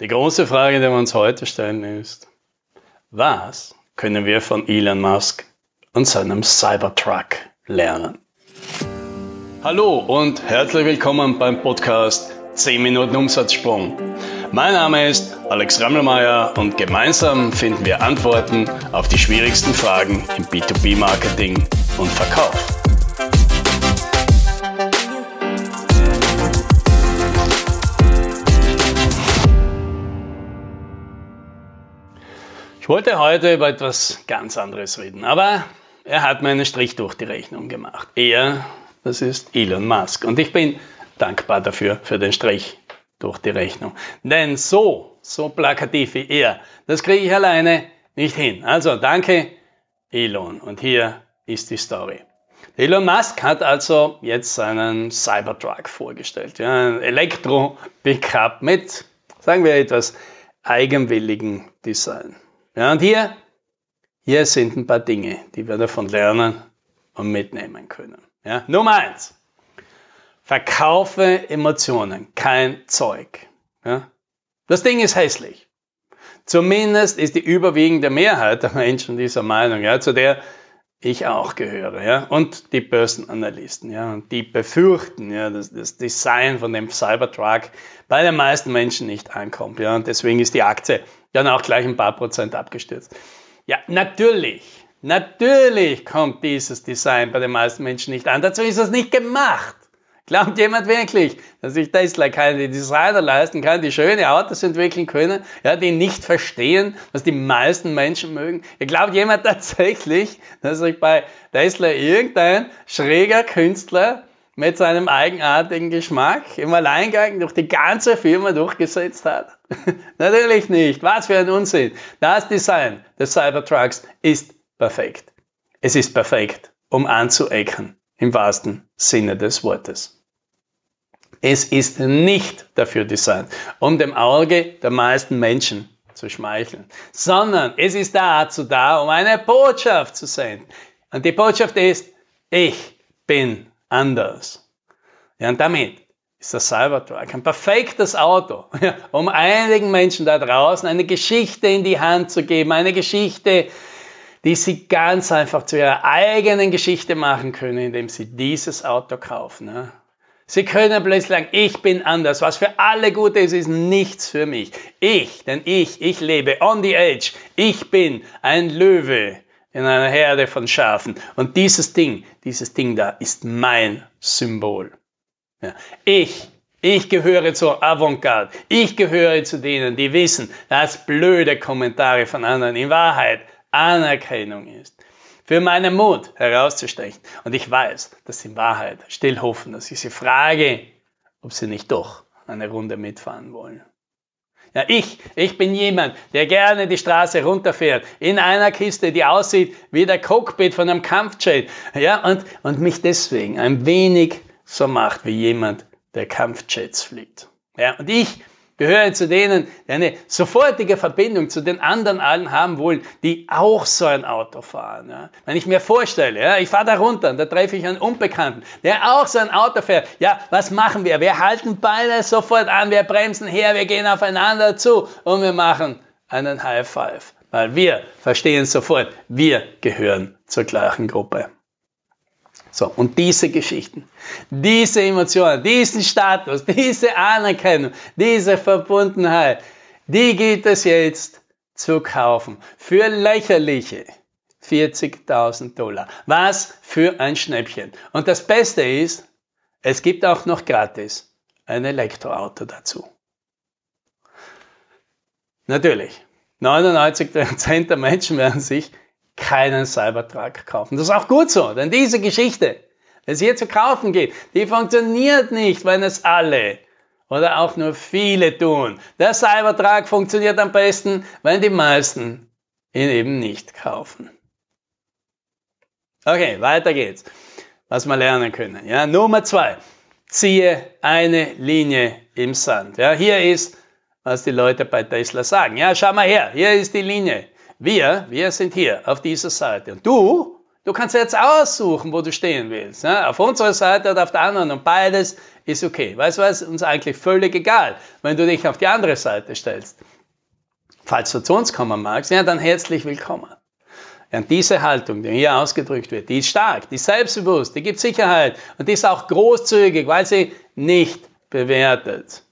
Die große Frage, die wir uns heute stellen, ist, was können wir von Elon Musk und seinem Cybertruck lernen? Hallo und herzlich willkommen beim Podcast 10 Minuten Umsatzsprung. Mein Name ist Alex Rammelmeier und gemeinsam finden wir Antworten auf die schwierigsten Fragen im B2B-Marketing und Verkauf. Wollte heute über etwas ganz anderes reden, aber er hat mir einen Strich durch die Rechnung gemacht. Er, das ist Elon Musk. Und ich bin dankbar dafür, für den Strich durch die Rechnung. Denn so, so plakativ wie er, das kriege ich alleine nicht hin. Also danke, Elon. Und hier ist die Story. Elon Musk hat also jetzt seinen Cybertruck vorgestellt. Ja, ein Elektro-Pickup mit, sagen wir etwas, eigenwilligen Design. Ja, und hier, hier sind ein paar Dinge, die wir davon lernen und mitnehmen können. Ja, Nummer eins. Verkaufe Emotionen, kein Zeug. Ja? Das Ding ist hässlich. Zumindest ist die überwiegende Mehrheit der Menschen dieser Meinung, ja, zu der ich auch gehöre, ja, und die Börsenanalysten, ja, und die befürchten, ja, dass das Design von dem Cybertruck bei den meisten Menschen nicht ankommt, ja, und deswegen ist die Aktie dann auch gleich ein paar Prozent abgestürzt. Ja, natürlich, natürlich kommt dieses Design bei den meisten Menschen nicht an. Dazu ist es nicht gemacht. Glaubt jemand wirklich, dass sich Tesla keine Designer leisten kann, die schöne Autos entwickeln können, ja, die nicht verstehen, was die meisten Menschen mögen? Ihr glaubt jemand tatsächlich, dass sich bei Tesla irgendein schräger Künstler mit seinem eigenartigen Geschmack im Alleingang durch die ganze Firma durchgesetzt hat? Natürlich nicht. Was für ein Unsinn. Das Design des Cybertrucks ist perfekt. Es ist perfekt, um anzuecken, im wahrsten Sinne des Wortes. Es ist nicht dafür designt, um dem Auge der meisten Menschen zu schmeicheln, sondern es ist dazu da, um eine Botschaft zu senden. Und die Botschaft ist, ich bin anders. Ja, und damit ist der Cybertruck ein perfektes Auto, ja, um einigen Menschen da draußen eine Geschichte in die Hand zu geben, eine Geschichte, die sie ganz einfach zu ihrer eigenen Geschichte machen können, indem sie dieses Auto kaufen. Ja. Sie können plötzlich sagen, ich bin anders. Was für alle gut ist, ist nichts für mich. Ich, denn ich, ich lebe on the edge. Ich bin ein Löwe in einer Herde von Schafen. Und dieses Ding, dieses Ding da ist mein Symbol. Ja. Ich, ich gehöre zur Avantgarde. Ich gehöre zu denen, die wissen, dass blöde Kommentare von anderen in Wahrheit Anerkennung ist für meinen Mut herauszustechen. Und ich weiß, dass sie in Wahrheit still hoffen, dass ich sie frage, ob sie nicht doch eine Runde mitfahren wollen. Ja, ich, ich bin jemand, der gerne die Straße runterfährt, in einer Kiste, die aussieht wie der Cockpit von einem Kampfjet, ja, und, und mich deswegen ein wenig so macht wie jemand, der Kampfjets fliegt. Ja, und ich gehöre zu denen, die eine sofortige Verbindung zu den anderen allen haben wollen, die auch so ein Auto fahren. Ja. Wenn ich mir vorstelle, ja, ich fahre da runter und da treffe ich einen Unbekannten, der auch so ein Auto fährt. Ja, was machen wir? Wir halten beide sofort an, wir bremsen her, wir gehen aufeinander zu und wir machen einen High Five. Weil wir verstehen sofort, wir gehören zur gleichen Gruppe. So, und diese Geschichten, diese Emotionen, diesen Status, diese Anerkennung, diese Verbundenheit, die gilt es jetzt zu kaufen. Für lächerliche 40.000 Dollar. Was für ein Schnäppchen. Und das Beste ist, es gibt auch noch gratis ein Elektroauto dazu. Natürlich, 99% der Menschen werden sich keinen Cybertruck kaufen. Das ist auch gut so, denn diese Geschichte, wenn es hier zu kaufen geht, die funktioniert nicht, wenn es alle oder auch nur viele tun. Der Cybertruck funktioniert am besten, wenn die meisten ihn eben nicht kaufen. Okay, weiter geht's. Was wir lernen können. Ja, Nummer zwei. Ziehe eine Linie im Sand. Ja, hier ist, was die Leute bei Tesla sagen. Ja, schau mal her. Hier ist die Linie. Wir, wir sind hier auf dieser Seite. Und du, Du kannst jetzt aussuchen, wo du stehen willst. Ja? Auf unserer Seite oder auf der anderen und beides ist okay. Weißt du was? Uns eigentlich völlig egal, wenn du dich auf die andere Seite stellst. Falls du zu uns kommen magst, ja, dann herzlich willkommen. Und diese Haltung, die hier ausgedrückt wird, die ist stark, die ist selbstbewusst, die gibt Sicherheit und die ist auch großzügig, weil sie nicht bewertet.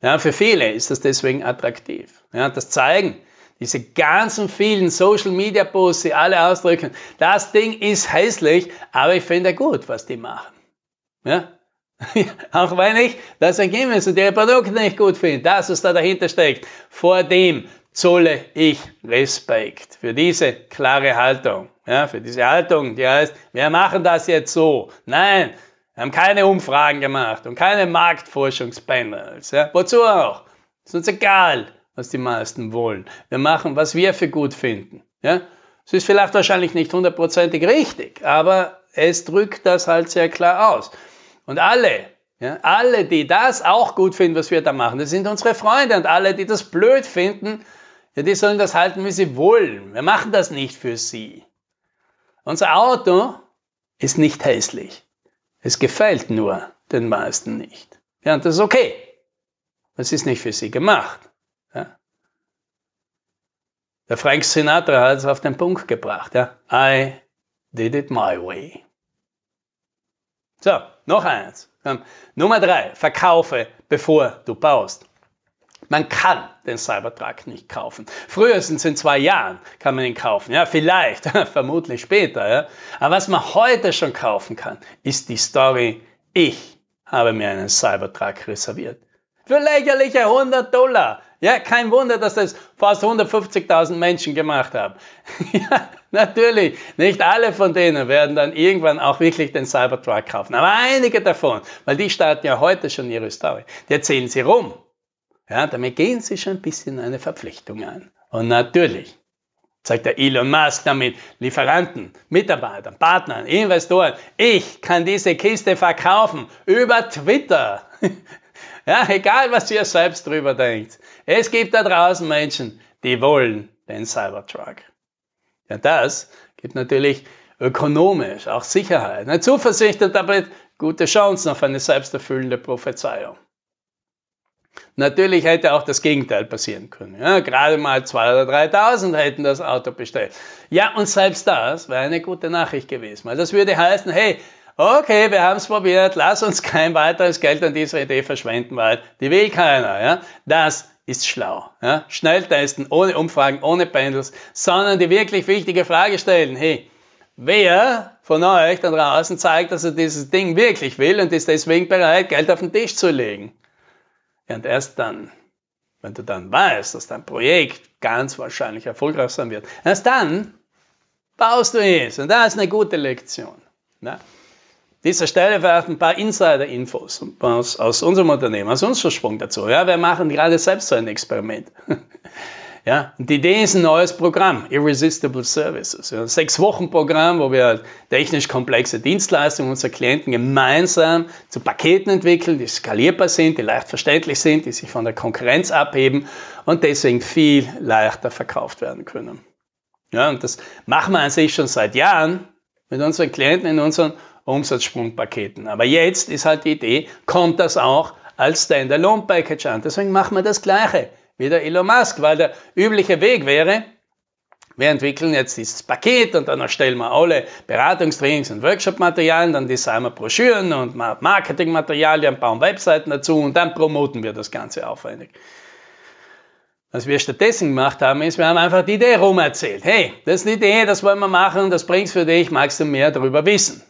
Ja, für viele ist das deswegen attraktiv. Ja, das zeigen diese ganzen vielen Social Media Posts, die alle ausdrücken, das Ding ist hässlich, aber ich finde gut, was die machen. Ja? Auch wenn ich das Ergebnis und ihre Produkte nicht gut finde, das, was da dahinter steckt, vor dem zolle ich Respekt für diese klare Haltung. Ja, für diese Haltung, die heißt, wir machen das jetzt so. Nein, wir haben keine Umfragen gemacht und keine Marktforschungspanels. Ja, wozu auch? Ist uns egal, was die meisten wollen. Wir machen, was wir für gut finden. Ja? Es ist vielleicht wahrscheinlich nicht hundertprozentig richtig, aber es drückt das halt sehr klar aus. Und alle, ja, alle, die das auch gut finden, was wir da machen, das sind unsere Freunde und alle, die das blöd finden, ja, die sollen das halten, wie sie wollen. Wir machen das nicht für sie. Unser Auto ist nicht hässlich. Es gefällt nur den meisten nicht. Ja, und das ist okay. Es ist nicht für sie gemacht. Der Frank Sinatra hat es auf den Punkt gebracht. Ja? I did it my way. So, noch eins. Nummer drei, verkaufe, bevor du baust. Man kann den Cybertruck nicht kaufen. Frühestens in zwei Jahren kann man ihn kaufen. Ja, vielleicht, vermutlich später. Ja. Aber was man heute schon kaufen kann, ist die Story, ich habe mir einen Cybertruck reserviert. Für lächerliche 100 Dollar. Ja, kein Wunder, dass das fast 150.000 Menschen gemacht haben. ja, natürlich. Nicht alle von denen werden dann irgendwann auch wirklich den Cybertruck kaufen. Aber einige davon, weil die starten ja heute schon ihre Story. Die erzählen sie rum. Ja, damit gehen sie schon ein bisschen eine Verpflichtung an. Und natürlich zeigt der Elon Musk damit Lieferanten, Mitarbeitern, Partnern, Investoren, ich kann diese Kiste verkaufen über Twitter. Ja, egal, was ihr selbst drüber denkt. Es gibt da draußen Menschen, die wollen den Cybertruck. Ja, das gibt natürlich ökonomisch auch Sicherheit, eine Zuversicht und damit gute Chancen auf eine selbsterfüllende Prophezeiung. Natürlich hätte auch das Gegenteil passieren können. Ja, gerade mal 2.000 oder 3.000 hätten das Auto bestellt. Ja, und selbst das wäre eine gute Nachricht gewesen, weil das würde heißen, hey, okay, wir haben es probiert, lass uns kein weiteres Geld an dieser Idee verschwenden, weil die will keiner. Ja? Das ist schlau. Ja? Schnell testen, ohne Umfragen, ohne Pendels, sondern die wirklich wichtige Frage stellen, hey, wer von euch da draußen zeigt, dass er dieses Ding wirklich will und ist deswegen bereit, Geld auf den Tisch zu legen? Und erst dann, wenn du dann weißt, dass dein Projekt ganz wahrscheinlich erfolgreich sein wird, erst dann baust du es. Und das ist eine gute Lektion. Ja? Dieser Stelle vielleicht ein paar Insider-Infos aus, aus, unserem Unternehmen, aus unserem Sprung dazu. Ja, wir machen gerade selbst so ein Experiment. ja, und die Idee ist ein neues Programm, Irresistible Services. Ja, sechs Wochen Programm, wo wir technisch komplexe Dienstleistungen unserer Klienten gemeinsam zu Paketen entwickeln, die skalierbar sind, die leicht verständlich sind, die sich von der Konkurrenz abheben und deswegen viel leichter verkauft werden können. Ja, und das machen wir an sich schon seit Jahren mit unseren Klienten in unseren Umsatzsprungpaketen. Aber jetzt ist halt die Idee, kommt das auch als Standalone-Package an. Deswegen machen wir das Gleiche wie der Elon Musk, weil der übliche Weg wäre, wir entwickeln jetzt dieses Paket und dann erstellen wir alle Beratungstrainings und Workshop-Materialien, dann designen wir Broschüren und Marketingmaterialien, bauen Webseiten dazu und dann promoten wir das Ganze aufwendig. Was wir stattdessen gemacht haben, ist, wir haben einfach die Idee rumerzählt. Hey, das ist eine Idee, das wollen wir machen, das bringt's für dich, magst du mehr darüber wissen?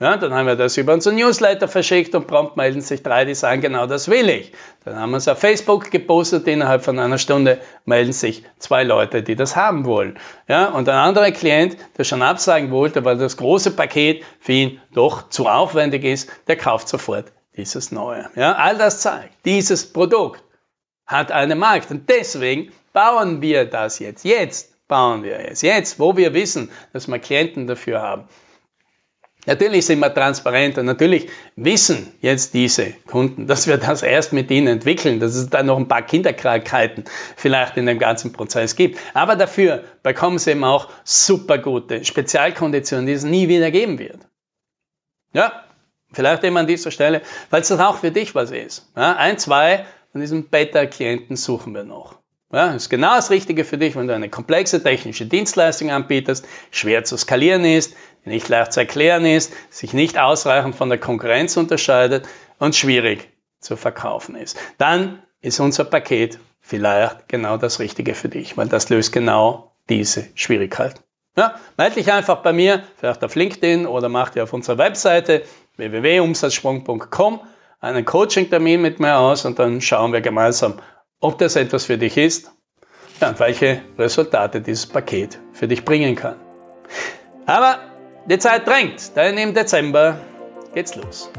Ja, dann haben wir das über unseren Newsletter verschickt und prompt melden sich drei, die sagen, genau das will ich. Dann haben wir es auf Facebook gepostet, innerhalb von einer Stunde melden sich zwei Leute, die das haben wollen. Ja, und ein anderer Klient, der schon absagen wollte, weil das große Paket für ihn doch zu aufwendig ist, der kauft sofort dieses neue. Ja, all das zeigt, dieses Produkt hat einen Markt und deswegen bauen wir das jetzt. Jetzt bauen wir es. Jetzt, wo wir wissen, dass wir Klienten dafür haben. Natürlich sind wir transparent und natürlich wissen jetzt diese Kunden, dass wir das erst mit ihnen entwickeln, dass es da noch ein paar Kinderkrankheiten vielleicht in dem ganzen Prozess gibt. Aber dafür bekommen sie eben auch super gute Spezialkonditionen, die es nie wieder geben wird. Ja, vielleicht eben an dieser Stelle, weil es das auch für dich was ist. Ja, ein, zwei von diesen Beta-Klienten suchen wir noch. Ja, ist genau das Richtige für dich, wenn du eine komplexe technische Dienstleistung anbietest, schwer zu skalieren ist, nicht leicht zu erklären ist, sich nicht ausreichend von der Konkurrenz unterscheidet und schwierig zu verkaufen ist. Dann ist unser Paket vielleicht genau das Richtige für dich, weil das löst genau diese Schwierigkeiten. Ja, melde dich einfach bei mir, vielleicht auf LinkedIn oder mach dir auf unserer Webseite www.umsatzsprung.com einen Coaching-Termin mit mir aus und dann schauen wir gemeinsam, ob das etwas für dich ist und welche Resultate dieses Paket für dich bringen kann. Aber die Zeit drängt, denn im Dezember geht's los.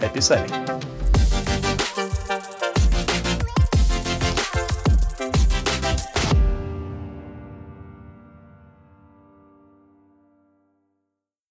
Happy Selling!